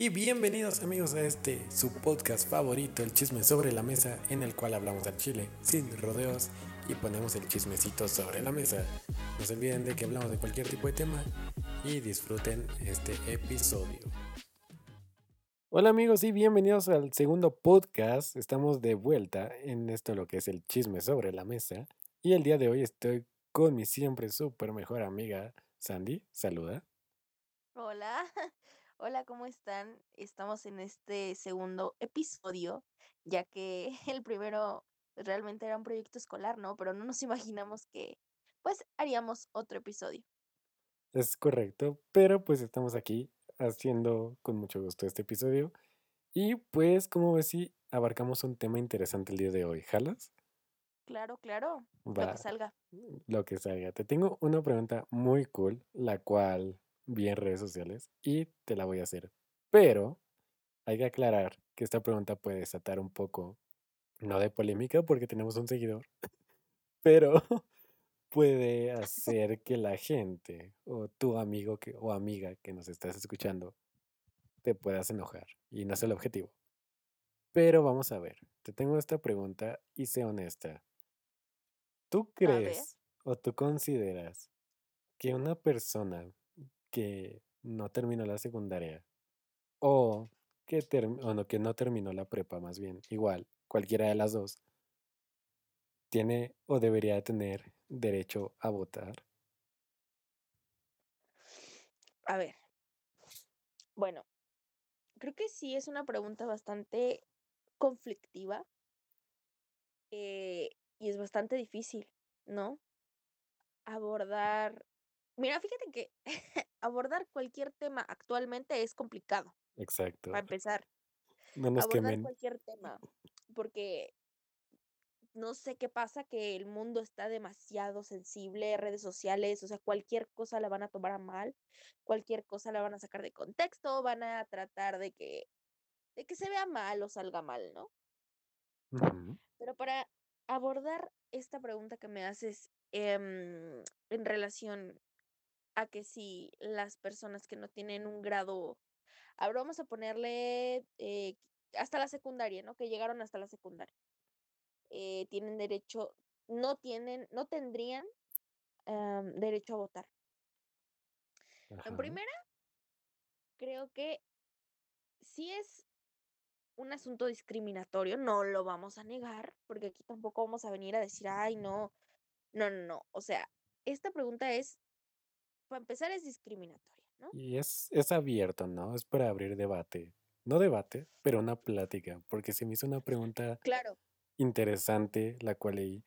Y bienvenidos amigos a este su podcast favorito, el chisme sobre la mesa, en el cual hablamos al chile sin rodeos y ponemos el chismecito sobre la mesa. No se olviden de que hablamos de cualquier tipo de tema y disfruten este episodio. Hola amigos y bienvenidos al segundo podcast. Estamos de vuelta en esto lo que es el chisme sobre la mesa. Y el día de hoy estoy con mi siempre súper mejor amiga Sandy. Saluda. Hola, hola, ¿cómo están? Estamos en este segundo episodio, ya que el primero realmente era un proyecto escolar, ¿no? Pero no nos imaginamos que pues haríamos otro episodio. Es correcto, pero pues estamos aquí haciendo con mucho gusto este episodio. Y pues, como ves, si abarcamos un tema interesante el día de hoy. ¿Jalas? Claro, claro, lo que salga. lo que salga. Te tengo una pregunta muy cool, la cual vi en redes sociales y te la voy a hacer. Pero hay que aclarar que esta pregunta puede desatar un poco, no de polémica porque tenemos un seguidor, pero puede hacer que la gente o tu amigo que, o amiga que nos estás escuchando te puedas enojar y no es el objetivo. Pero vamos a ver, te tengo esta pregunta y sé honesta. ¿Tú crees o tú consideras que una persona que no terminó la secundaria o que, no, que no terminó la prepa más bien, igual, cualquiera de las dos, tiene o debería tener derecho a votar? a ver, bueno, creo que sí es una pregunta bastante conflictiva eh, y es bastante difícil, ¿no? Abordar, mira, fíjate que abordar cualquier tema actualmente es complicado, Exacto. para empezar. No nos abordar quemen. cualquier tema, porque no sé qué pasa, que el mundo está demasiado sensible, redes sociales, o sea, cualquier cosa la van a tomar a mal, cualquier cosa la van a sacar de contexto, van a tratar de que, de que se vea mal o salga mal, ¿no? Pero para abordar esta pregunta que me haces em, en relación a que si las personas que no tienen un grado, ahora vamos a ponerle eh, hasta la secundaria, ¿no? Que llegaron hasta la secundaria. eh, tienen derecho, no tienen, no tendrían em, derecho a votar. En primera, creo que sí es un asunto discriminatorio, no lo vamos a negar, porque aquí tampoco vamos a venir a decir, ay, no, no, no, no. O sea, esta pregunta es, para empezar, es discriminatoria, ¿no? Y es, es abierto, ¿no? Es para abrir debate. No debate, pero una plática, porque se me hizo una pregunta Claro, interesante, la cual leí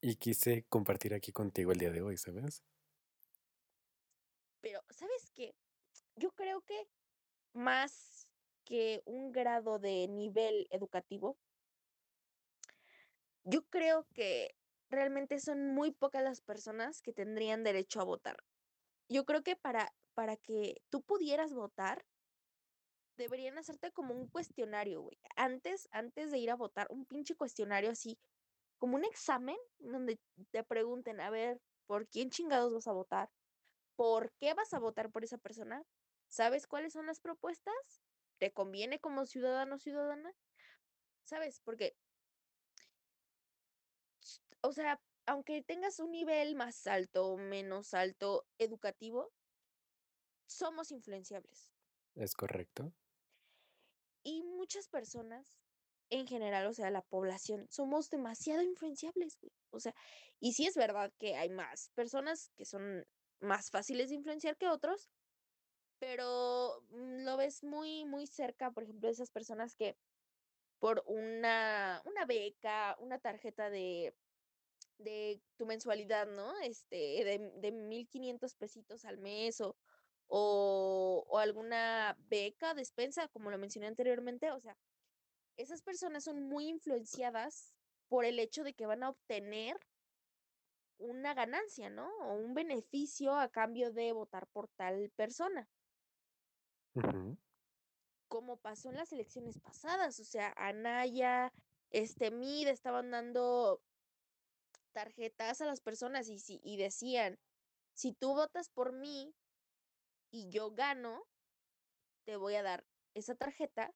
y quise compartir aquí contigo el día de hoy, ¿sabes? pero ¿sabes qué? Yo creo que más que un grado de nivel educativo, yo creo que realmente son muy pocas las personas que tendrían derecho a votar. Yo creo que para, para que tú pudieras votar, deberían hacerte como un cuestionario, güey. Antes, antes de ir a votar, un pinche cuestionario así, como un examen donde te pregunten, a ver, ¿por quién chingados vas a votar? ¿Por qué vas a votar por esa persona? ¿Sabes cuáles son las propuestas? ¿Te conviene como ciudadano o ciudadana? ¿Sabes? Porque, o sea, aunque tengas un nivel más alto o menos alto educativo, somos influenciables. Es correcto. Y muchas personas, en general, o sea, la población, somos demasiado influenciables, güey. O sea, y sí es verdad que hay más personas que son más fáciles de influenciar que otros, pero mm, lo ves muy, muy cerca, por ejemplo, de esas personas que por una, una beca, una tarjeta de, de tu mensualidad, ¿no? Este, de, de 1500 pesitos al mes o, o, o alguna beca, despensa, como lo mencioné anteriormente, o sea, esas personas son muy influenciadas por el hecho de que van a obtener una ganancia, ¿no? O un beneficio a cambio de votar por tal persona, como pasó en las elecciones pasadas, o sea, Anaya, este Mid estaban dando tarjetas a las personas y, si, y decían, si tú votas por mí y yo gano, te voy a dar esa tarjeta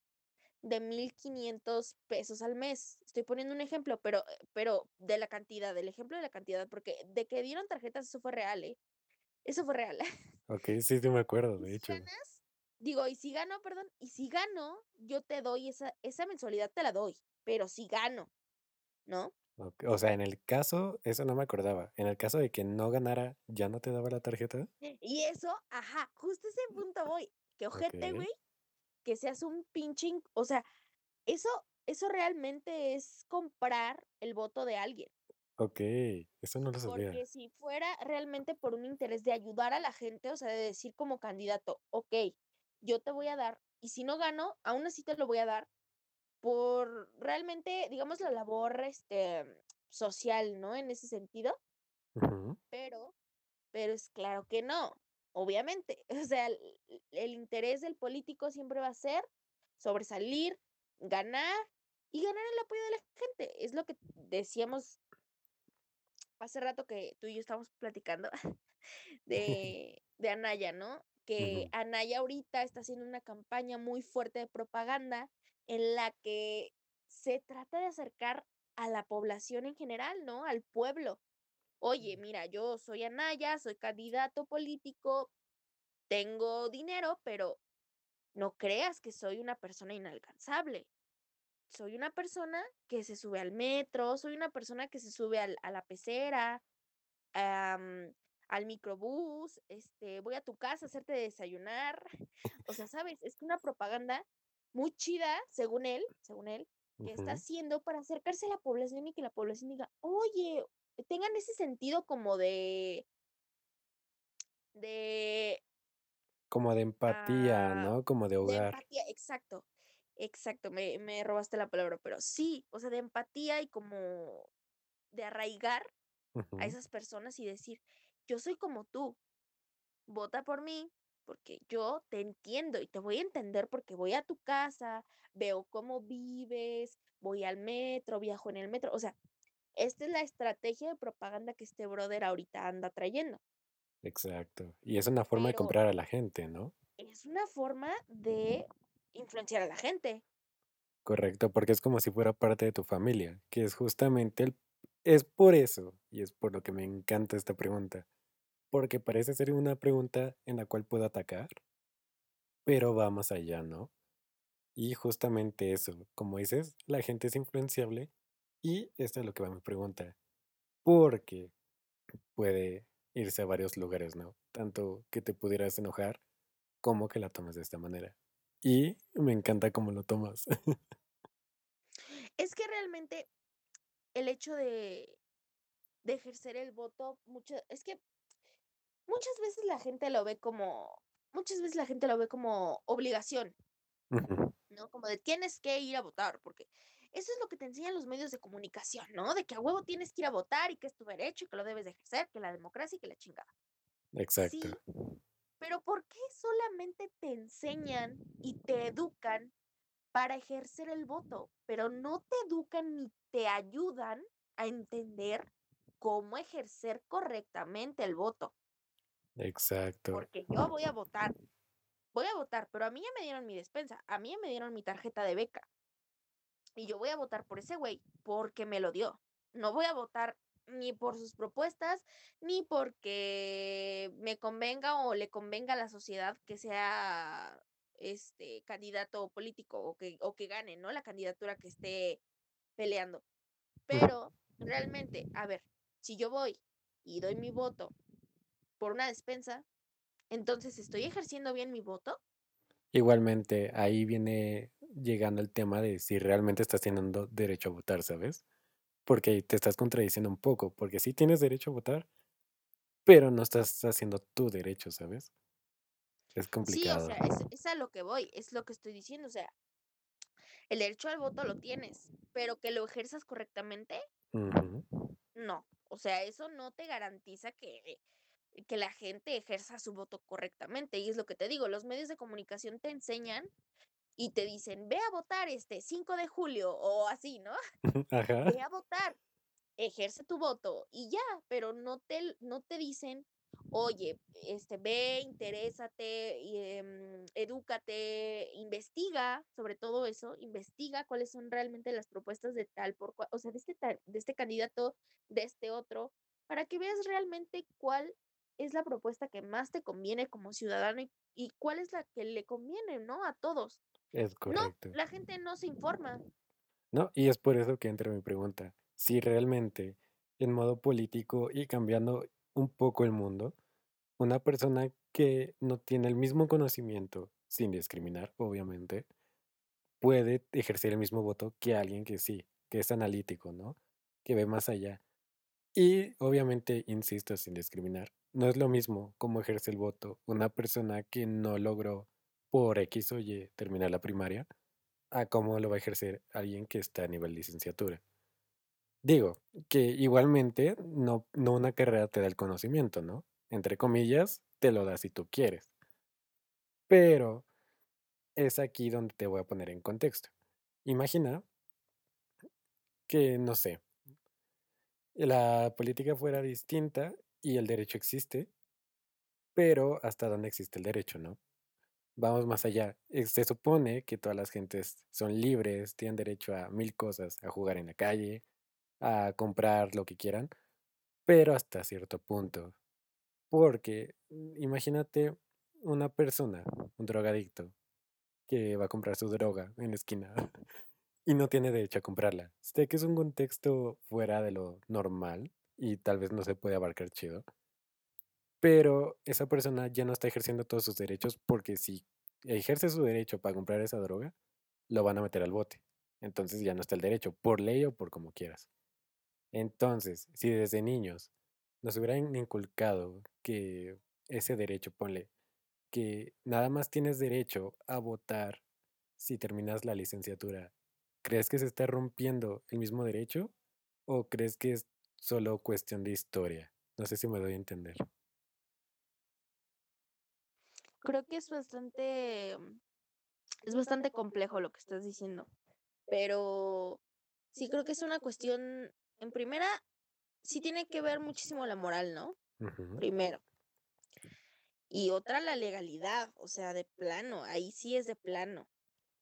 de 1500 pesos al mes. Estoy poniendo un ejemplo, pero, eh, pero de la cantidad, del ejemplo de la cantidad, porque de que dieron tarjetas, eso fue real, ¿eh? Eso fue real. Okey, sí, sí me acuerdo, de hecho. ganas, digo, y si gano, perdón, y si gano, yo te doy esa esa mensualidad te la doy, pero si gano, ¿no? Ok o sea, en el caso eso no me acordaba, en el caso de que no ganara, ¿ya no te daba la tarjeta? Y eso ajá, justo ese punto voy. Qué ojete, güey, que seas un pinche in o sea, eso eso realmente es comprar el voto de alguien. Okey, eso no lo Porque sabía. si fuera realmente por un interés de ayudar a la gente, o sea, de decir como candidato: "Okey, yo te voy a dar, y si no gano, aún así te lo voy a dar", por realmente, digamos, la labor, este, social, ¿no?, en ese sentido. Pero pero es claro que no, obviamente. O sea, el el interés del político siempre va a ser sobresalir, ganar y ganar el apoyo de la gente. Es lo que decíamos hace rato que tú y yo estábamos platicando de de Anaya, ¿no? Que. Anaya ahorita está haciendo una campaña muy fuerte de propaganda en la que se trata de acercar a la población en general, ¿no?, al pueblo. Oye, mira, yo soy Anaya, soy candidato político, tengo dinero, pero no creas que soy una persona inalcanzable. Soy una persona que se sube al metro, soy una persona que se sube al a la pecera, al microbús, este, voy a tu casa a hacerte desayunar. O sea, ¿sabes? Es una propaganda muy chida, según él según él, que está haciendo para acercarse a la población y que la población diga: "Oye", tengan ese sentido como de de Como de empatía, ah, ¿no? Como de de hogar. empatía, exacto, exacto, me me robaste la palabra, pero sí, o sea, de empatía y como de arraigar a esas personas y decir: "Yo soy como tú, vota por mí, porque yo te entiendo y te voy a entender porque voy a tu casa, veo cómo vives, voy al metro, viajo en el metro". O sea, esta es la estrategia de propaganda que este brother ahorita anda trayendo. Exacto. Y es una forma de comprar a la gente, ¿no? es una forma de influenciar a la gente. Correcto, porque es como si fuera parte de tu familia, que es justamente el es por eso, y es por lo que me encanta esta pregunta, porque parece ser una pregunta en la cual puedo atacar pero va más allá, ¿no? Y justamente eso, como dices, la gente es influenciable y esto es lo que va mi pregunta, porque puede irse a varios lugares, ¿no? Tanto que te pudieras enojar como que la tomes de esta manera. Y me encanta cómo lo tomas. Es que realmente el hecho de de ejercer el voto, mucho es que muchas veces la gente lo ve como muchas veces la gente lo ve como obligación. ¿No? Como de tienes que ir a votar, porque eso es lo que te enseñan los medios de comunicación, ¿no? De que a huevo tienes que ir a votar y que es tu derecho y que lo debes de ejercer, que la democracia y que la chingada. Exacto. Sí, pero ¿por qué solamente te enseñan y te educan para ejercer el voto, pero no te educan ni te ayudan a entender cómo ejercer correctamente el voto? Exacto. Porque yo voy a votar, voy a votar, pero a mí ya me dieron mi despensa, a mí ya me dieron mi tarjeta de beca. Y yo voy a votar por ese güey, porque me lo dio. No voy a votar ni por sus propuestas, ni porque me convenga o le convenga a la sociedad que sea, este, candidato político o que o que gane, ¿no?, la candidatura que esté peleando. Pero realmente, a ver, si yo voy y doy mi voto por una despensa, entonces, ¿estoy ejerciendo bien mi voto? Igualmente, ahí viene llegando el tema de si realmente estás teniendo derecho a votar, ¿sabes? Porque te estás contradiciendo un poco, porque sí tienes derecho a votar, pero no estás haciendo tu derecho, ¿sabes? Es Sí, o complicado. sea, es es a lo que voy, es lo que estoy diciendo, o sea el derecho al voto lo tienes, pero que lo ejerzas correctamente no. O sea, eso no te garantiza que que la gente ejerza su voto correctamente. Y es lo que te digo, los medios de comunicación te enseñan y te dicen: "Ve a votar este 5 de julio", o así, ¿no? Ajá. "Ve a votar, ejerce tu voto", y ya, pero no te no te dicen oye, este, ve, interésate, y, em, edúcate, investiga sobre todo eso, investiga cuáles son realmente las propuestas de tal por cual, o sea, de este de este candidato, de este otro, para que veas realmente cuál es la propuesta que más te conviene como ciudadano y, y cuál es la que le conviene, ¿no? A todos. Es No, correcto. la gente no se informa. No, y es por eso que entra mi pregunta. Si realmente, en modo político y cambiando un poco el mundo, una persona que no tiene el mismo conocimiento, sin discriminar, obviamente, puede ejercer el mismo voto que alguien que sí, que es analítico, ¿no? Que ve más allá. Y obviamente, insisto, sin discriminar, no es lo mismo cómo ejerce el voto una persona que no logró por X o Y terminar la primaria a cómo lo va a ejercer alguien que está a nivel licenciatura. Digo, que igualmente no, no una carrera te da el conocimiento, ¿no? Entre comillas, te lo da si tú quieres. Pero es aquí donde te voy a poner en contexto. Imagina que, no sé, la política fuera distinta y el derecho existe, pero hasta dónde existe el derecho, ¿no? Vamos más allá. Eh, Se supone que todas las gentes son libres, tienen derecho a mil cosas, a jugar en la calle, a comprar lo que quieran, pero hasta cierto punto. Porque mm, imagínate una persona, un drogadicto, que va a comprar su droga en la esquina y no tiene derecho a comprarla. Sé que es un contexto fuera de lo normal y tal vez no se puede abarcar chido, pero esa persona ya no está ejerciendo todos sus derechos porque si ejerce su derecho para comprar esa droga, lo van a meter al bote. Entonces ya no está el derecho, por ley o por como quieras. Entonces, si desde niños nos hubieran inculcado que ese derecho, ponle, que nada más tienes derecho a votar si terminas la licenciatura, ¿crees que se está rompiendo el mismo derecho o crees que es solo cuestión de historia? No sé si me doy a entender. Creo que es bastante, es bastante complejo lo que estás diciendo, pero sí creo que es una cuestión, en primera, sí tiene que ver muchísimo la moral, ¿no? Primero. Y otra, la legalidad, o sea, de plano, ahí sí es de plano.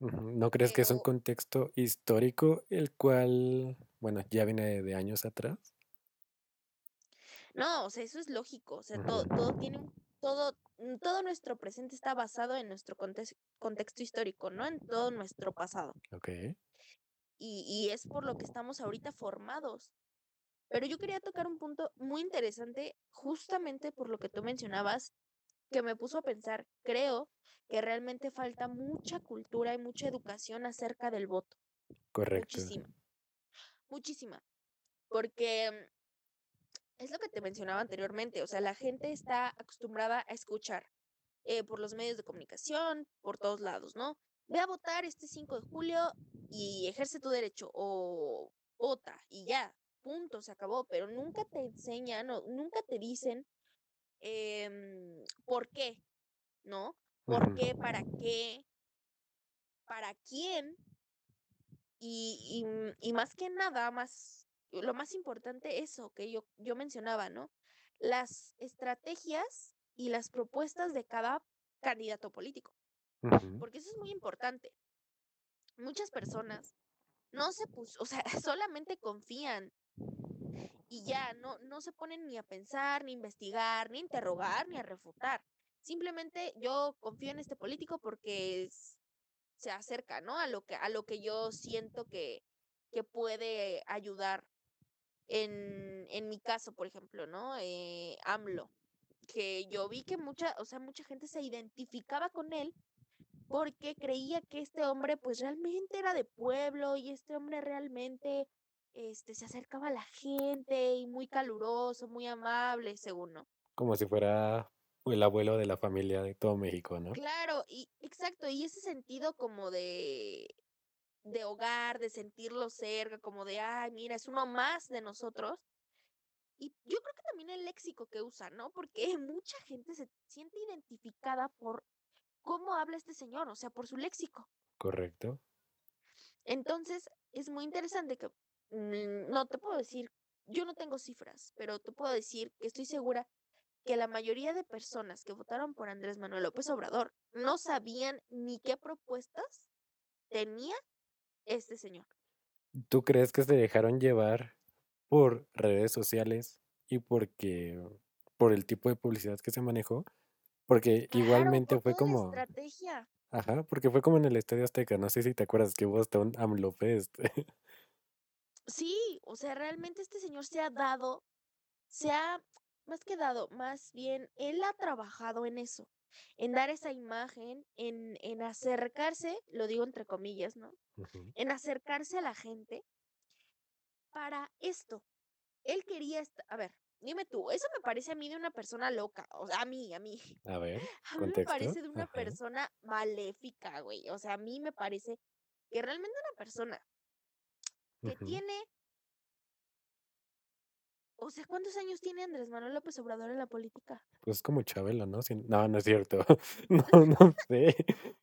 ¿No crees que es un contexto histórico el cual, bueno, ya viene de, años atrás? no, o sea, eso es lógico, o sea, todo, todo tiene un, todo, mm, todo nuestro presente está basado en nuestro contex- contexto histórico, ¿no? En todo nuestro pasado. Ok, Y, y es por lo que estamos ahorita formados. Pero yo quería tocar un punto muy interesante, justamente por lo que tú mencionabas, que me puso a pensar, creo que realmente falta mucha cultura y mucha educación acerca del voto, correcto. muchísima, muchísima, porque mm, es lo que te mencionaba anteriormente, o sea, la gente está acostumbrada a escuchar eh, por los medios de comunicación, por todos lados, ¿no? Ve a votar este 5 de julio y ejerce tu derecho o vota y ya, punto, se acabó, pero nunca te enseñan o nunca te dicen em, por qué, ¿no? ¿Por qué? ¿Para qué? ¿Para quién? Y, y, y más que nada, más, lo más importante, eso que yo, yo mencionaba, ¿no? Las estrategias y las propuestas de cada candidato político, porque eso es muy importante. Muchas personas no se puso, o sea, solamente confían y ya no, no se ponen ni a pensar, ni a investigar, ni a interrogar, ni a refutar. Simplemente yo confío en este político porque se acerca, ¿no? A lo que, a lo que yo siento que, que puede ayudar. En, en mi caso, por ejemplo, ¿no? Eh, AMLO, que yo vi que mucha, o sea, mucha gente se identificaba con él porque creía que este hombre pues realmente era de pueblo y este hombre realmente este, se acercaba a la gente y muy caluroso, muy amable, según no. Como si fuera el abuelo de la familia de todo México, ¿no? Claro, y exacto, y ese sentido como de, de hogar, de sentirlo cerca, como de, ay, mira, es uno más de nosotros. Y yo creo que también el léxico que usa, ¿no? Porque mucha gente se siente identificada por cómo habla este señor, o sea, por su léxico. Correcto. Entonces, es muy interesante que no te puedo decir, yo no tengo cifras, pero te puedo decir que estoy segura que la mayoría de personas que votaron por Andrés Manuel López Obrador no sabían ni qué propuestas tenía este señor. ¿Tú crees que se dejaron llevar por redes sociales y porque por el tipo de publicidad que se manejó? Porque Claro, igualmente por fue como estrategia. ajá, porque fue como en el Estadio Azteca, no sé si te acuerdas que hubo hasta un AMLOFest. Sí, o sea, realmente este señor se ha dado, se ha, más que dado, más bien, él ha trabajado en eso, en dar esa imagen, en, en acercarse, lo digo entre comillas, ¿no? En acercarse a la gente para esto. Él quería, a ver, dime tú, eso me parece a mí de una persona loca, o sea, a mí, a mí, A ver, a mí me parece de una Ajá. persona maléfica, güey, o sea, a mí me parece que realmente una persona que tiene O sea, ¿cuántos años tiene Andrés Manuel López Obrador en la política? Pues como Chabelo, ¿no? Sin no, no es cierto. No, no sé.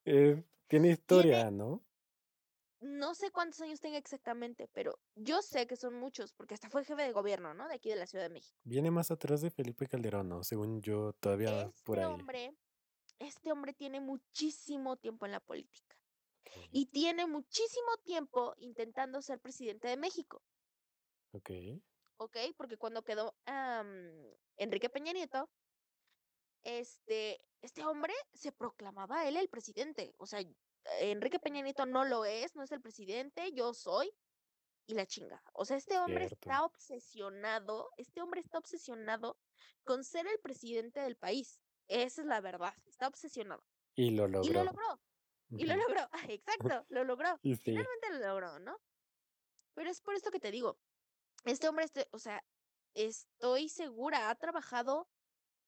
Eh, tiene Tiene, historia, ¿no? no sé cuántos años tenga exactamente, pero yo sé que son muchos, porque hasta fue jefe de gobierno, ¿no? De aquí de la Ciudad de México. Viene más atrás de Felipe Calderón, ¿no? Según yo, todavía por Este ahí. hombre, este hombre tiene muchísimo tiempo en la política y tiene muchísimo tiempo intentando ser presidente de México, okey, ¿ok? Porque cuando quedó Enrique Peña Nieto, este, este hombre se proclamaba él el presidente. O sea, Enrique Peña Nieto no lo es, no es el presidente, yo soy. y la chingada. O sea, este hombre cierto. está obsesionado, este hombre está obsesionado con ser el presidente del país. Esa es la verdad, está obsesionado. Y lo Y lo logró. Y lo logró, exacto, lo logró. Sí. Finalmente lo logró, ¿no? Pero es por esto que te digo, este hombre, este, o sea, estoy segura, ha trabajado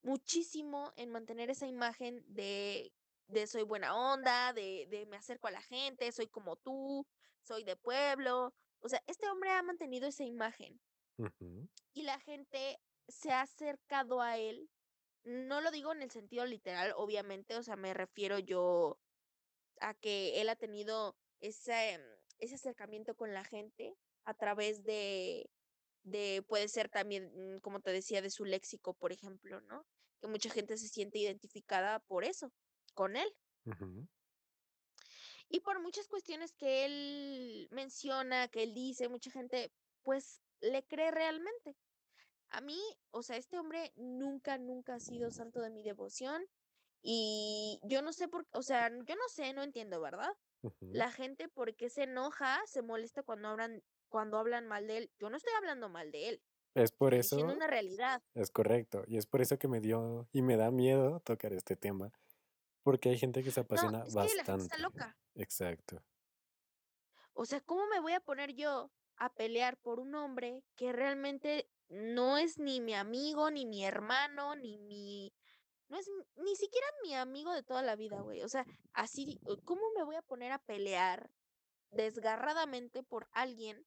muchísimo en mantener esa imagen de, de soy buena onda, de, de me acerco a la gente, soy como tú, soy de pueblo. O sea, este hombre ha mantenido esa imagen y la gente se ha acercado a él. No lo digo en el sentido literal, obviamente, o sea, me refiero yo a que él ha tenido ese, ese acercamiento con la gente a través de, de, puede ser también, mm, como te decía, de su léxico, por ejemplo, ¿no? Que mucha gente se siente identificada por eso, con él. Y por muchas cuestiones que él menciona, que él dice, mucha gente pues le cree realmente. A mí, o sea, este hombre nunca, nunca ha sido santo de mi devoción y yo no sé por, o sea, yo no sé, no entiendo, ¿verdad? La gente por qué se enoja, se molesta cuando hablan, cuando hablan mal de él. Yo no estoy hablando mal de él, Es por eso una realidad. es correcto, y es por eso que me dio y me da miedo tocar este tema, porque hay gente que se No, apasiona es que la gente está bastante. loca. Exacto. O sea, ¿cómo me voy a poner yo a pelear por un hombre que realmente no es ni mi amigo, ni mi hermano, ni mi... No es ni siquiera mi amigo de toda la vida, güey. O sea, así, ¿cómo me voy a poner a pelear desgarradamente por alguien,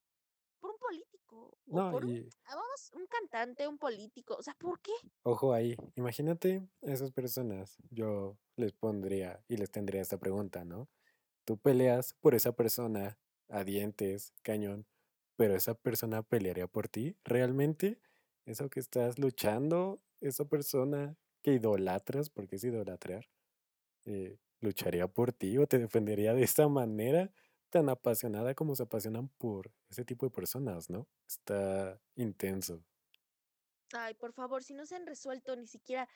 por un político o No, por un, y ah, vamos, un cantante, un político? O sea, ¿por qué? ojo ahí, imagínate a esas personas, yo les pondría y les tendría esta pregunta, ¿no? Tú peleas por esa persona a dientes, cañón, pero esa persona pelearía por ti. ¿Realmente eso que estás luchando, esa persona que idolatras, porque es idolatrar, eh, lucharía por ti o te defendería de esa manera tan apasionada como se apasionan por ese tipo de personas, ¿no? Está intenso. Ay, por favor, si no se han resuelto ni siquiera,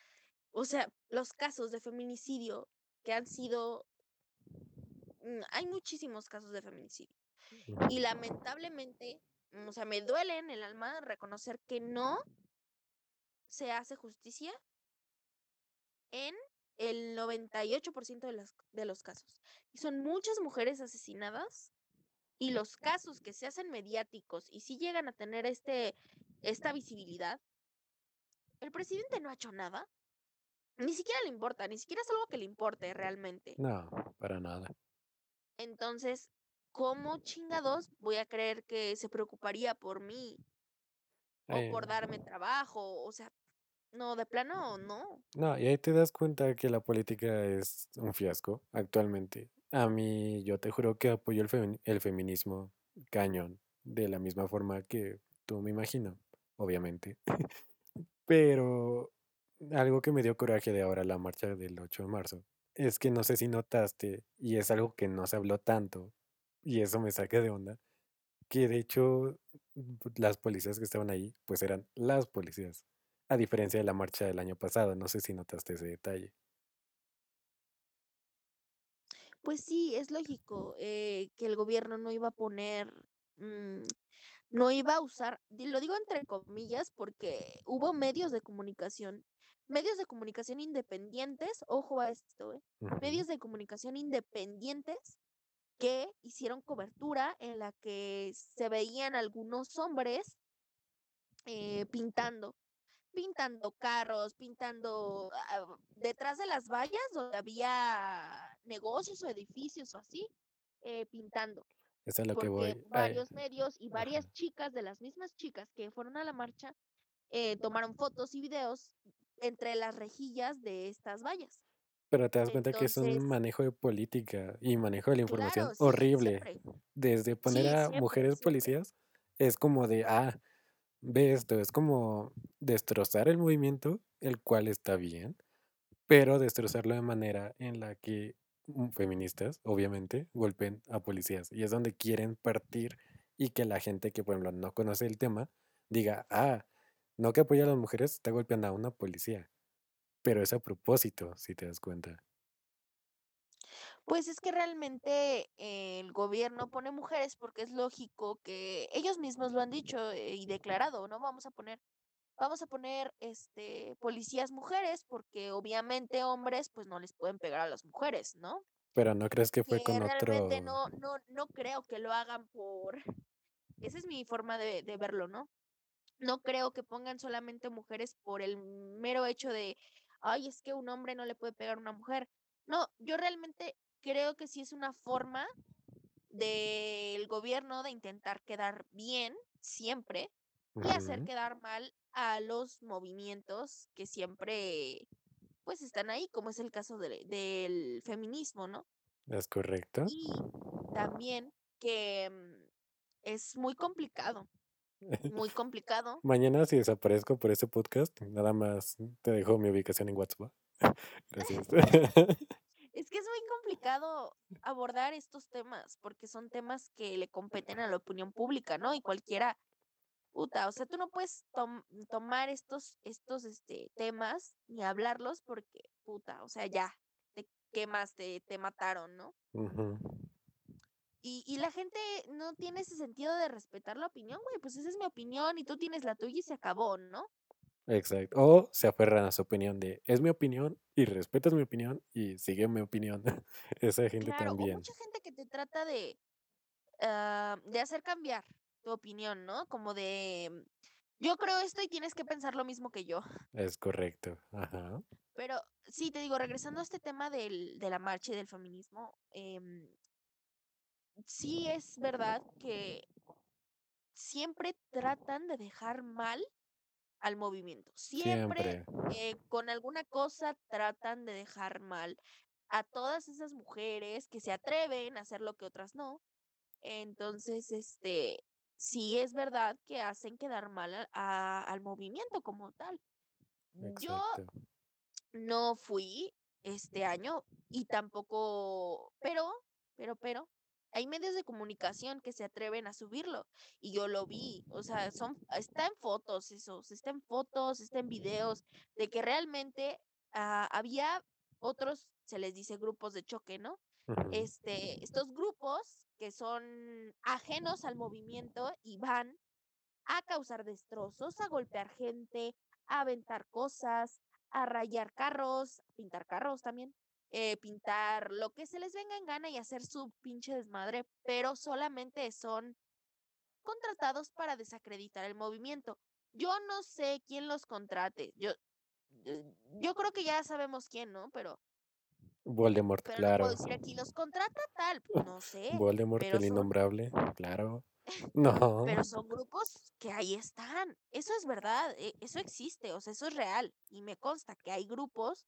o sea, los casos de feminicidio que han sido, mm, hay muchísimos casos de feminicidio. Y lamentablemente, o sea, me duele en el alma reconocer que no se hace justicia en el 98% de, las, de los casos. Y son muchas mujeres asesinadas y los casos que se hacen mediáticos y si llegan a tener este, esta visibilidad, el presidente no ha hecho nada. Ni siquiera le importa, ni siquiera es algo que le importe realmente. No, para nada. Entonces, ¿cómo chingados voy a creer que se preocuparía por mí o Eh, por darme trabajo? O sea, no, de plano, no. no, y ahí te das cuenta que la política es un fiasco actualmente. A mí, yo te juro que apoyo el, femi- el feminismo cañón, de la misma forma que tú me imagino, obviamente. Pero Algo que me dio coraje de ahora la marcha del 8 de marzo, es que no sé si notaste, y es algo que no se habló tanto, y eso me saca de onda, que de hecho, las policías que estaban ahí, pues eran las policías, a diferencia de la marcha del año pasado, no sé si notaste ese detalle. Pues sí, es lógico, eh, que el gobierno no iba a poner, mm, no iba a usar, lo digo entre comillas, porque hubo medios de comunicación, medios de comunicación independientes, ojo a esto, ¿eh? Medios de comunicación independientes que hicieron cobertura en la que se veían algunos hombres eh, pintando, pintando carros, pintando, ah, detrás de las vallas donde había negocios o edificios o así, eh, pintando, Es a lo que porque voy, ay varios medios y varias ajá. chicas, de las mismas chicas que fueron a la marcha, eh, tomaron fotos y videos entre las rejillas de estas vallas. Pero te das cuenta que es un manejo de política y manejo de la información Claro, horrible. Desde poner Sí, a siempre, mujeres siempre. policías, es como de, ah, ve esto, es como destrozar el movimiento, el cual está bien, pero destrozarlo de manera en la que, mm, feministas, obviamente, golpeen a policías, y es donde quieren partir y que la gente que, por ejemplo, no conoce el tema, diga: "Ah, no que apoya a las mujeres, está golpeando a una policía", pero es a propósito, si te das cuenta. Pues es que realmente el gobierno pone mujeres porque es lógico que ellos mismos lo han dicho, eh, y declarado, ¿no? Vamos a poner vamos a poner, este, policías mujeres porque obviamente hombres, pues, no les pueden pegar a las mujeres, ¿no? Pero, ¿no crees que fue Que con realmente otro? no no no creo que lo hagan por esa es mi forma de de verlo, ¿no? No creo que pongan solamente mujeres por el mero hecho de: "Ay, es que un hombre no le puede pegar a una mujer". No, yo realmente creo que sí es una forma del gobierno de intentar quedar bien, siempre, y hacer quedar mal a los movimientos que siempre, pues, están ahí, como es el caso de del feminismo, ¿no? Es correcto. Y también que, mm, es muy complicado, muy complicado. Mañana, si desaparezco por ese podcast, nada más te dejo mi ubicación en WhatsApp. Gracias. Es que es muy complicado abordar estos temas, porque son temas que le competen a la opinión pública, ¿no? Y cualquiera, puta, o sea, tú no puedes tom tomar estos estos, este, temas ni hablarlos porque, puta, o sea, ya, te quemaste, te mataron, ¿no? Y y la gente no tiene ese sentido de respetar la opinión, güey, pues esa es mi opinión y tú tienes la tuya y se acabó, ¿no? Exacto, o se aferran a su opinión de: "Es mi opinión y respetas mi opinión y sigue mi opinión". Esa gente Claro, o también. mucha gente que te trata de, ah, de hacer cambiar tu opinión, ¿no? Como de: "Yo creo esto y tienes que pensar lo mismo que yo". Es correcto, ajá. Pero sí, te digo, regresando a este tema del de la marcha y del feminismo, em sí es verdad que siempre tratan de dejar mal al movimiento. Siempre, Siempre. eh, con alguna cosa tratan de dejar mal a todas esas mujeres que se atreven a hacer lo que otras no. Entonces, este, sí es verdad que hacen quedar mal a a al movimiento como tal. Yo no fui este año y tampoco pero pero pero hay medios de comunicación que se atreven a subirlo y yo lo vi, o sea, son está en fotos esos, está en fotos, está en videos de que realmente, ah, había otros, se les dice grupos de choque, ¿no? Este, estos grupos que son ajenos al movimiento y van a causar destrozos, a golpear gente, a aventar cosas, a rayar carros, pintar carros también, eh, pintar lo que se les venga en gana y hacer su pinche desmadre, pero solamente son contratados para desacreditar el movimiento. Yo no sé quién los contrate, yo, eh, yo creo que ya sabemos quién, ¿no? Pero Voldemort, pero no puedo claro. decir aquí: "Los contrata tal", no sé, Voldemort, el son innombrable, claro. No. pero son grupos que ahí están. Eso es verdad, e eso existe, o sea, eso es real, y me consta que hay grupos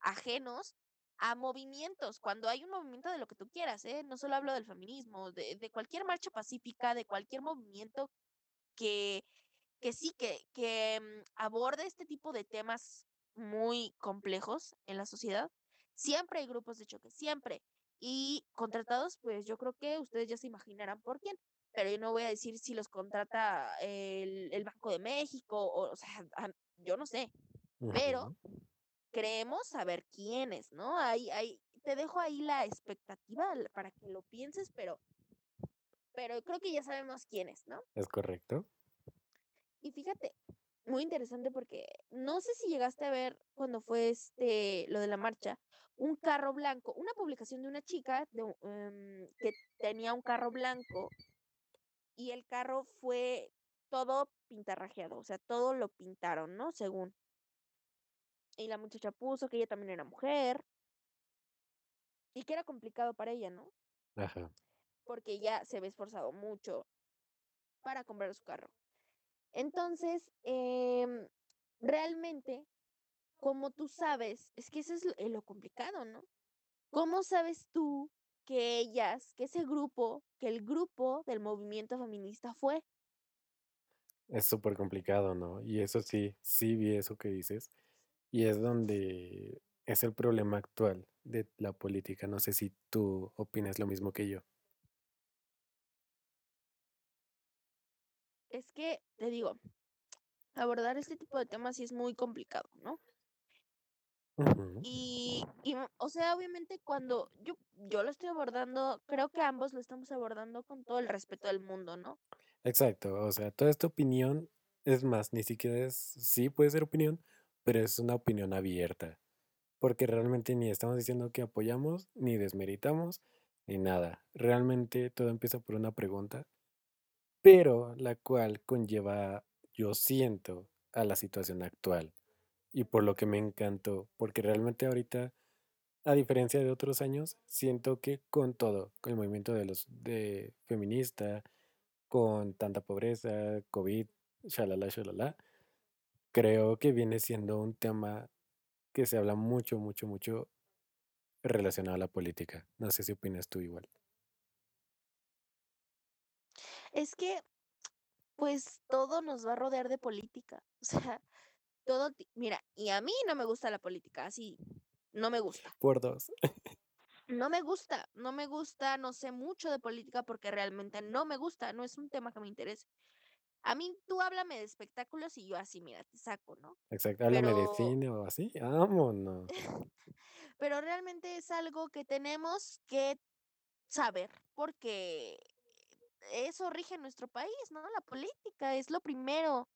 ajenos a movimientos, cuando hay un movimiento de lo que tú quieras, ¿eh? No solo hablo del feminismo, de de cualquier marcha pacífica, de cualquier movimiento que que sí, que que, mm, aborde este tipo de temas muy complejos en la sociedad, siempre hay grupos de choque, siempre. Y contratados, pues yo creo que ustedes ya se imaginarán por quién, pero yo no voy a decir si los contrata el, el Banco de México o, o sea, yo no sé, pero creemos saber quiénes, ¿no? Ahí, ahí, te dejo ahí la expectativa para que lo pienses, pero, pero creo que ya sabemos quiénes, ¿no? ¿Es correcto? Y fíjate, muy interesante porque no sé si llegaste a ver cuando fue este lo de la marcha, un carro blanco, una publicación de una chica de, em, que tenía un carro blanco y el carro fue todo pintarrajeado, o sea, todo lo pintaron, ¿no? Según. Y la muchacha puso que ella también era mujer y que era complicado para ella, ¿no? Ajá. Porque ella se ve esforzado mucho para comprar su carro. Entonces, em, realmente como tú sabes, es que eso es lo, eh, lo complicado, ¿no? ¿Cómo sabes tú que ellas, que ese grupo, que el grupo del movimiento feminista fue? Es súper complicado, ¿no? Y eso sí, sí vi eso que dices. Y es donde es el problema actual de la política. No sé si tú opinas lo mismo que yo. Es que, te digo, abordar este tipo de temas sí es muy complicado, ¿no? Y, y, mm, o sea, obviamente cuando yo, yo lo estoy abordando, creo que ambos lo estamos abordando con todo el respeto del mundo, ¿no? Exacto. O sea, toda esta opinión, es más, ni siquiera es, sí puede ser opinión, pero es una opinión abierta. Porque realmente ni estamos diciendo que apoyamos, ni desmeritamos, ni nada. Realmente todo empieza por una pregunta, pero la cual conlleva, yo siento, a la situación actual. Y por lo que me encantó, porque realmente ahorita, a diferencia de otros años, siento que con todo, con el movimiento de los de feminista, con tanta pobreza, COVID, shalala, shalala, creo que viene siendo un tema que se habla mucho, mucho, mucho relacionado a la política. No sé si opinas tú igual. Es que, pues, todo nos va a rodear de política. O sea, todo, mira, y a mí no me gusta la política, así, no me gusta. Por dos. No me gusta, no me gusta, no sé mucho de política porque realmente no me gusta, no es un tema que me interese. A mí tú háblame de espectáculos y yo así, mira, te saco, ¿no? Exacto, háblame de cine o así. Vámonos. pero realmente es algo que tenemos que saber porque eso rige nuestro país, ¿no? La política es lo primero.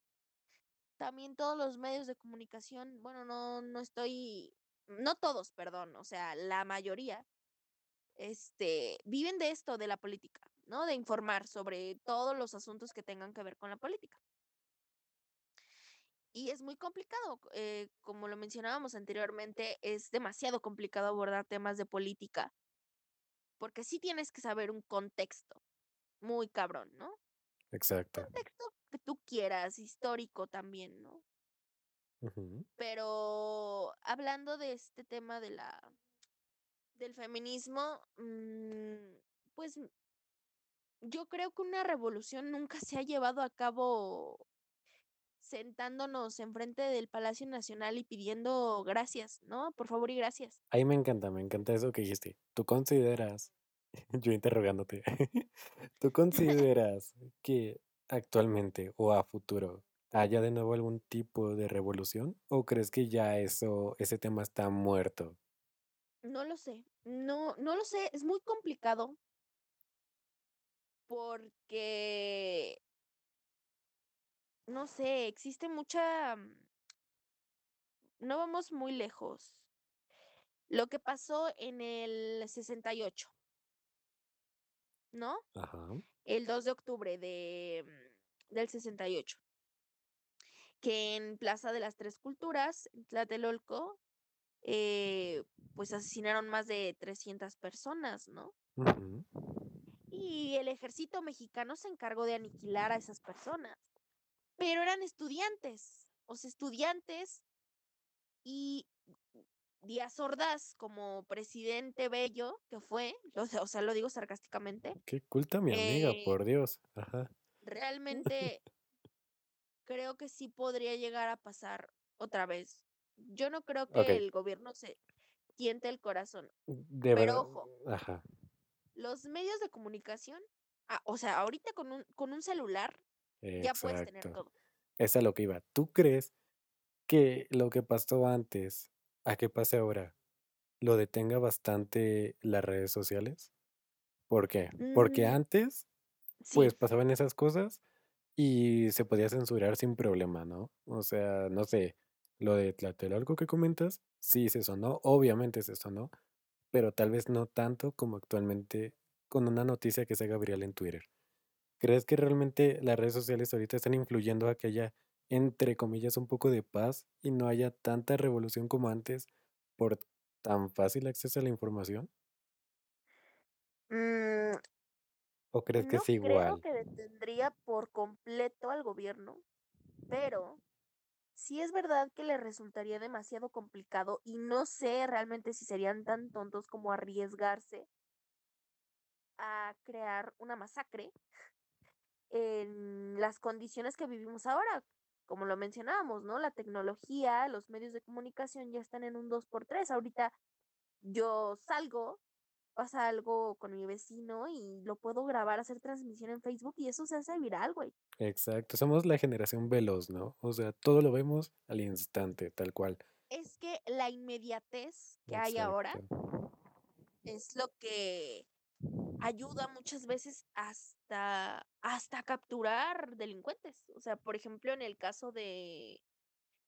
También todos los medios de comunicación, bueno, no, no estoy, no todos, perdón, o sea, la mayoría este, viven de esto, de la política, ¿no? De informar sobre todos los asuntos que tengan que ver con la política. Y es muy complicado, eh, como lo mencionábamos anteriormente, es demasiado complicado abordar temas de política, porque sí tienes que saber un contexto muy cabrón, ¿no? Exacto. Contexto que tú quieras, histórico también, ¿no? Pero hablando de este tema de la, del feminismo, mm, pues Yo creo que una revolución nunca se ha llevado a cabo sentándonos enfrente del Palacio Nacional y pidiendo gracias, ¿no? Por favor y gracias. Ahí me encanta, me encanta eso que dijiste. ¿Tú consideras, yo interrogándote, ¿tú consideras que actualmente o a futuro haya de nuevo algún tipo de revolución? ¿O crees que ya eso, ese tema está muerto? No lo sé, no, no lo sé, es muy complicado porque, no sé, existe mucha, mm, no vamos muy lejos. Lo que pasó en el 68, ¿no? Ajá. El 2 de octubre de, mm, del 68. que en Plaza de las Tres Culturas, en Tlatelolco, eh, pues asesinaron más de 300 personas, ¿no? ujú. Y el ejército mexicano se encargó de aniquilar a esas personas, pero eran estudiantes, o sea, estudiantes y Díaz Ordaz como presidente bello que fue, o sea, lo digo sarcásticamente, Qué culta mi amiga, eh, por Dios. Ajá. realmente creo que sí podría llegar a pasar otra vez. Yo no creo que el gobierno se tiente el corazón, De pero verdad ojo ajá. Los medios de comunicación, ah, o sea, ahorita con un con un celular ya puedes tener todo. Es a lo que iba. ¿Tú crees que lo que pasó antes a que pase ahora lo detenga bastante las redes sociales? ¿Por qué? Porque Mm. antes, Sí. pues, pasaban esas cosas y se podía censurar sin problema, ¿no? O sea, no sé, lo de Tlatelolco que comentas, sí se sonó, obviamente se sonó, pero tal vez no tanto como actualmente con una noticia que se haga viral en Twitter. ¿Crees que realmente las redes sociales ahorita están influyendo a que haya, entre comillas, un poco de paz y no haya tanta revolución como antes por tan fácil acceso a la información? Mm. ¿O crees que No es creo igual? que detendría por completo al gobierno, pero sí es verdad que le resultaría demasiado complicado y no sé realmente si serían tan tontos como arriesgarse a crear una masacre en las condiciones que vivimos ahora, como lo mencionábamos, ¿no? La tecnología, los medios de comunicación ya están en un 2 por 3. Ahorita yo salgo, pasa algo con mi vecino y lo puedo grabar, hacer transmisión en Facebook y eso se hace viral, güey. Exacto, somos la generación veloz, ¿no? O sea, todo lo vemos al instante, tal cual. Es que la inmediatez que hay ahora es lo que ayuda muchas veces hasta hasta capturar delincuentes. O sea, por ejemplo, en el caso de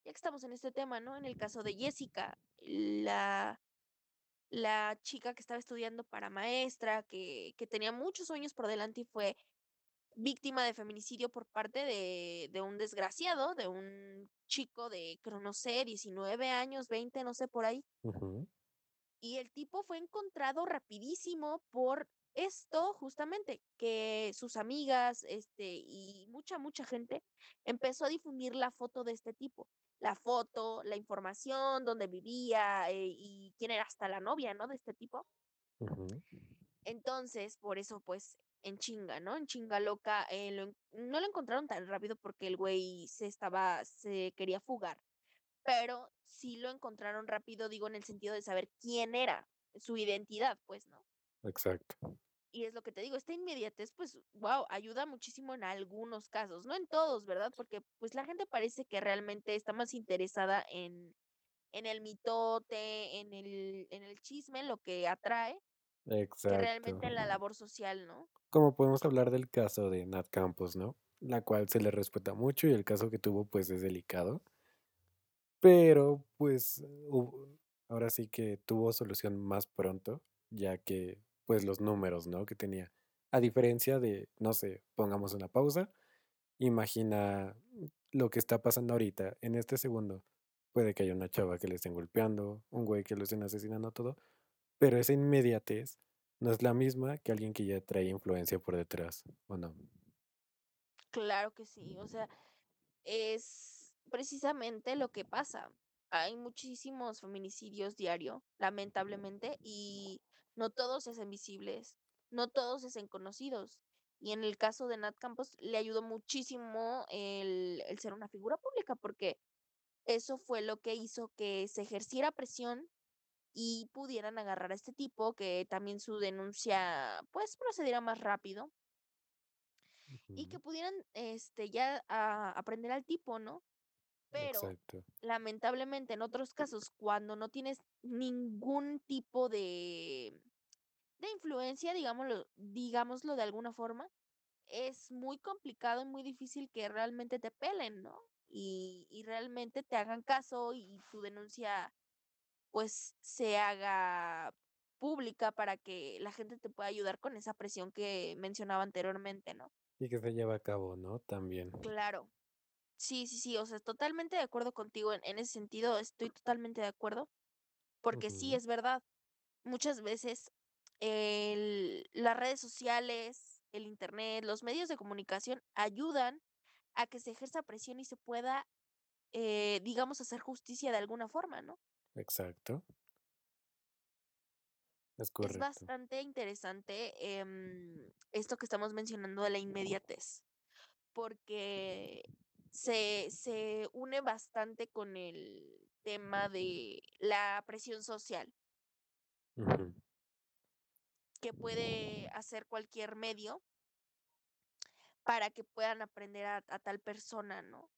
ya que estamos en este tema, ¿no? En el caso de Jessica, la la chica que estaba estudiando para maestra, que que tenía muchos sueños por delante y fue víctima de feminicidio por parte de de un desgraciado, de un chico de, creo, no sé, 19 años, 20, no sé, por ahí. Y el tipo fue encontrado rapidísimo por esto, justamente, que sus amigas, este, y mucha, mucha gente empezó a difundir la foto de este tipo. La foto, la información, dónde vivía, eh, y quién era hasta la novia, ¿no?, de este tipo. Entonces, por eso, pues, en chinga, ¿no? En chinga loca, eh, lo no lo encontraron tan rápido porque el güey se estaba se quería fugar, pero sí lo encontraron rápido, digo, en el sentido de saber quién era, su identidad, pues, ¿no? Exacto. Y es lo que te digo, esta inmediatez, pues, guau, ayuda muchísimo en algunos casos, no en todos, ¿verdad? Porque, pues, la gente parece que realmente está más interesada en en el mitote, en el en el chisme, en lo que atrae, que Exacto. realmente en la labor social, ¿no? Como podemos hablar del caso de Nat Campos, ¿no? La cual se le respeta mucho y el caso que tuvo, pues, es delicado. Pero, pues, ahora sí que tuvo solución más pronto, ya que, pues, los números, ¿no?, que tenía. A diferencia de, no sé, pongamos una pausa, imagina lo que está pasando ahorita, en este segundo. Puede que haya una chava que le estén golpeando, un güey que lo estén asesinando, todo, pero esa inmediatez no es la misma que alguien que ya trae influencia por detrás, ¿o no? Claro que sí, o sea, es precisamente lo que pasa. Hay muchísimos feminicidios diario, lamentablemente, y no todos se hacen visibles, no todos se hacen conocidos. Y en el caso de Nat Campos, le ayudó muchísimo el el ser una figura pública, porque eso fue lo que hizo que se ejerciera presión y pudieran agarrar a este tipo, que también su denuncia, pues, procediera más rápido y que pudieran, este, ya a aprender al tipo, ¿no? Pero, Exacto. lamentablemente, en otros casos, cuando no tienes ningún tipo de de influencia, digámoslo digámoslo de alguna forma, es muy complicado y muy difícil que realmente te pelen, ¿no? Y y realmente te hagan caso y tu denuncia, pues, se haga pública para que la gente te pueda ayudar con esa presión que mencionaba anteriormente, ¿no? Y que se lleva a cabo, ¿no?, también. Claro. Sí, sí, sí, o sea, totalmente de acuerdo contigo en en ese sentido, estoy totalmente de acuerdo, porque sí, es verdad. Muchas veces el las redes sociales, el Internet, los medios de comunicación ayudan a que se ejerza presión y se pueda, eh, digamos, hacer justicia de alguna forma, ¿no? Exacto. Es Es correcto. bastante interesante, em, esto que estamos mencionando de la inmediatez, porque se se une bastante con el tema de la presión social que puede hacer cualquier medio para que puedan aprender a, a tal persona, ¿no?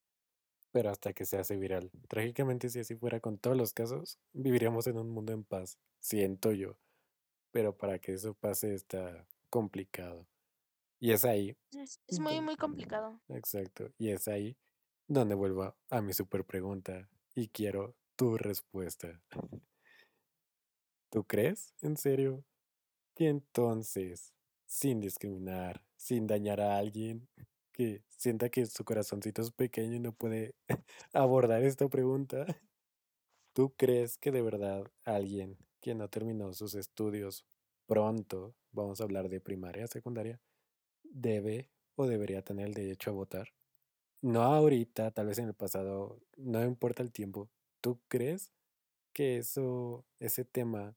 Pero hasta que se hace viral. Trágicamente, si así fuera con todos los casos, viviríamos en un mundo en paz, siento yo. Pero para que eso pase está complicado. Y es ahí, Es, es muy, muy complicado. exacto, y es ahí donde vuelvo a mi super pregunta y quiero tu respuesta. ¿Tú crees, en serio, que entonces, sin discriminar, sin dañar a alguien que sienta que su corazoncito es pequeño y no puede abordar esta pregunta, ¿tú crees que de verdad alguien que no terminó sus estudios pronto, vamos a hablar de primaria, secundaria, debe o debería tener el derecho a votar? No ahorita, tal vez en el pasado, no importa el tiempo. ¿Tú crees que eso, ese tema,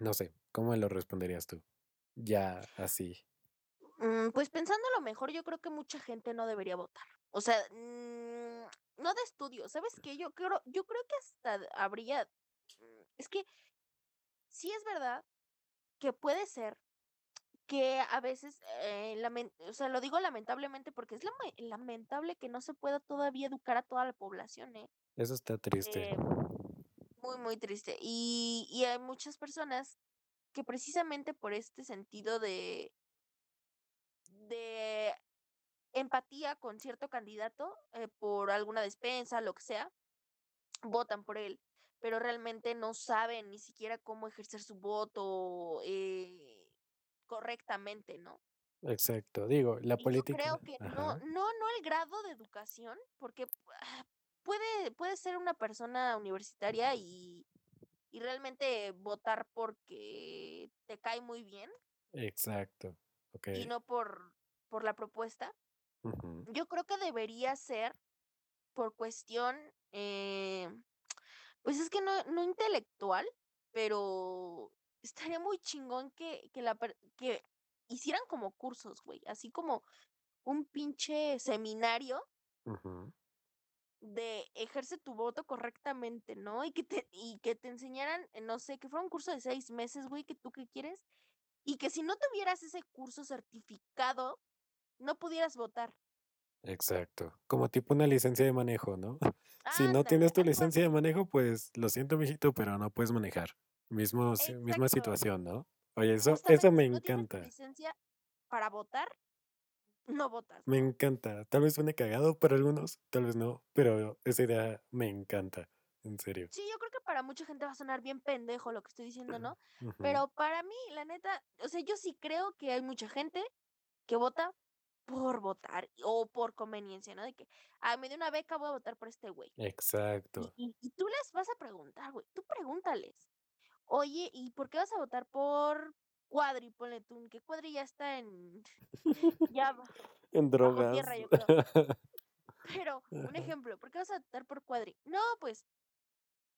no sé, ¿cómo lo responderías tú? Ya así. Mm, pues pensándolo mejor, yo creo que mucha gente no debería votar. O sea, mm, no de estudio, ¿sabes qué? Yo creo, yo creo que hasta habría, mm, es que sí es verdad que puede ser que a veces, eh, o sea, lo digo lamentablemente porque es lame- lamentable que no se pueda todavía educar a toda la población, ¿eh? Eso está triste. Eh, muy, muy triste. Y, y hay muchas personas que precisamente por este sentido de, de empatía con cierto candidato, eh, por alguna despensa, lo que sea, votan por él, pero realmente no saben ni siquiera cómo ejercer su voto eh, correctamente, ¿no? Exacto. Digo, la Y yo creo política. que no, Ajá. no, no el grado de educación, porque ah, puede, puede ser una persona universitaria y, y realmente votar porque te cae muy bien Exacto. Ok. y no por, por la propuesta. Yo creo que debería ser por cuestión, eh, pues es que no, no intelectual, pero estaría muy chingón que, que, la, que hicieran como cursos, güey, así como un pinche seminario de ejerce tu voto correctamente, ¿no? Y que te, y que te enseñaran, eh, no sé, que fuera un curso de seis meses, güey, que tú qué quieres, y que si no tuvieras ese curso certificado, no pudieras votar. Exacto. Como tipo una licencia de manejo, ¿no? Si no tienes tu licencia de manejo, pues lo siento, mijito, pero no puedes manejar. Mismo, misma situación, ¿no? Oye, eso, eso me si no encanta. licencia para votar, no votas, Me encanta. Tal vez suene cagado para algunos, tal vez no, pero esa idea me encanta. En serio. Sí, yo creo que para mucha gente va a sonar bien pendejo lo que estoy diciendo, ¿no? Pero para mí, la neta, o sea, yo sí creo que hay mucha gente que vota por votar o por conveniencia, ¿no? De que, ah, me dio una beca, voy a votar por este güey. Y, Exacto. y, y tú les vas a preguntar, güey, tú pregúntales, oye, ¿y por qué vas a votar por Cuadri? Ponle tú, ¿qué Cuadri ya está en, ya En bajo tierra, drogas. yo creo. Pero, un ejemplo, ¿por qué vas a votar por Cuadri? No, pues,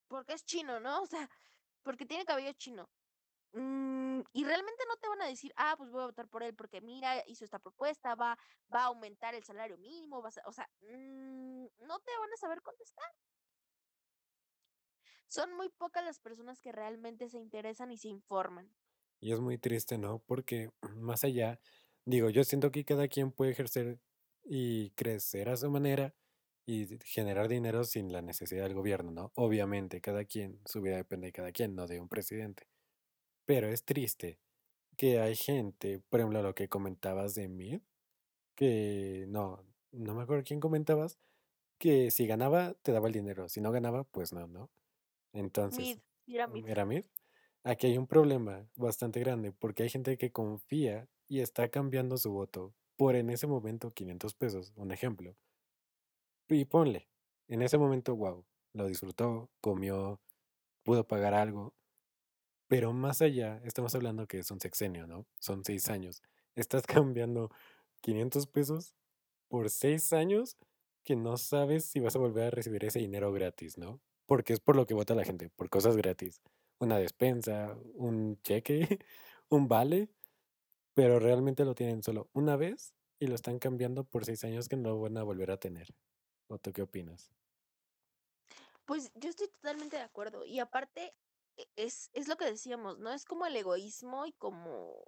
porque es chino, ¿no? O sea, porque tiene cabello chino. Mm, y realmente no te van a decir, ah, pues voy a votar por él porque mira, hizo esta propuesta, va, va a aumentar el salario mínimo, vas a- o sea, mm, no te van a saber contestar. Son muy pocas las personas que realmente se interesan y se informan. Y es muy triste, ¿no? Porque más allá, digo, yo siento que cada quien puede ejercer y crecer a su manera y generar dinero sin la necesidad del gobierno, ¿no? Obviamente, cada quien, su vida depende de cada quien, no de un presidente. Pero es triste que hay gente, por ejemplo, lo que comentabas de Mid, que no, no me acuerdo quién comentabas, que si ganaba, te daba el dinero, si no ganaba, pues no, ¿no? Entonces, Mid, mira mm, Mid. ¿era Mid? Aquí hay un problema bastante grande porque hay gente que confía y está cambiando su voto por en ese momento 500 pesos, un ejemplo. Y ponle, en ese momento, wow, lo disfrutó, comió, pudo pagar algo, pero más allá, estamos hablando que es un sexenio, ¿no? Son seis años. Estás cambiando 500 pesos por seis años que no sabes si vas a volver a recibir ese dinero gratis, ¿no? Porque es por lo que vota la gente, por cosas gratis. Una despensa, un cheque, un vale, pero realmente lo tienen solo una vez y lo están cambiando por seis años que no lo van a volver a tener. ¿O tú qué opinas? Pues, yo estoy totalmente de acuerdo. Y aparte, e es es lo que decíamos, ¿no? Es como el egoísmo y como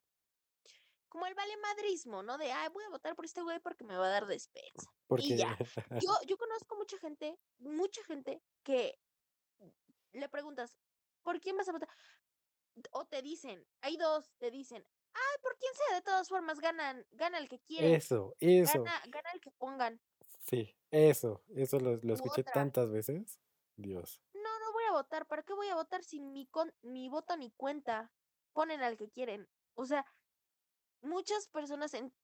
como el valemadrismo, ¿no? De: "Ay, voy a votar por este güey porque me va a dar despensa", y Porque ya. Yo yo conozco mucha gente mucha gente que le preguntas: "¿Por quién vas a votar?". O te dicen, hay 2, te dicen: "Ay, por quien sea, de todas formas ganan gana el que quieren, Eso, eso. gana gana el que pongan". Sí, eso, eso lo escuché otra tantas veces, Dios. "No, no voy a votar, ¿para qué voy a votar si mi con mi voto ni cuenta? Ponen al que quieren". O sea, muchas personas en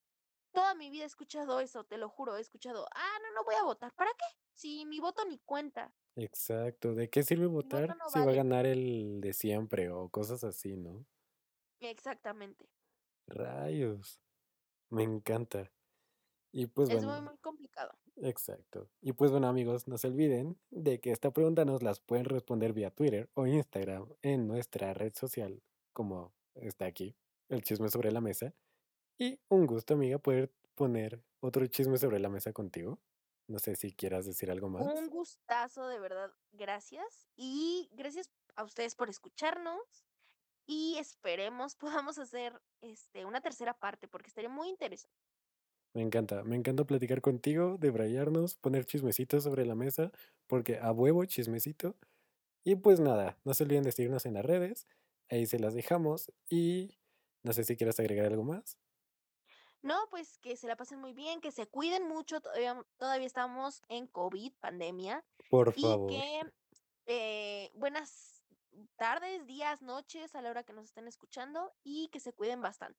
toda mi vida he escuchado eso, te lo juro, he escuchado: "Ah, no, no voy a votar, ¿para qué? Si mi voto ni cuenta". Exacto, ¿de qué sirve voto votar no si va a vale. ganar el de siempre o cosas así, no? Exactamente. Rayos, me encanta. Y pues Es muy, bueno muy complicado. exacto. Y pues bueno, amigos, no se olviden de que esta pregunta nos las pueden responder vía Twitter o Instagram en nuestra red social, como está aquí, el chisme sobre la mesa. Y un gusto, amiga, poder poner otro chisme sobre la mesa contigo. No sé si quieras decir algo Un más. gustazo, de verdad, gracias. Y gracias a ustedes por escucharnos, y esperemos podamos hacer, este, una tercera parte, porque estaría muy interesante. Me encanta, me encanta platicar contigo, debrayarnos, poner chismecitos sobre la mesa, porque a huevo chismecito. Y pues nada, no se olviden de seguirnos en las redes, ahí se las dejamos y no sé si quieres agregar algo más. No, pues que se la pasen muy bien, que se cuiden mucho, todavía todavía estamos en COVID, pandemia, Por y favor. que, eh, buenas tardes, días, noches, a la hora que nos estén escuchando, y que se cuiden bastante.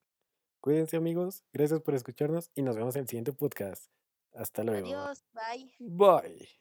Cuídense, amigos, gracias por escucharnos y nos vemos en el siguiente podcast. Hasta luego. Adiós, bye. Bye.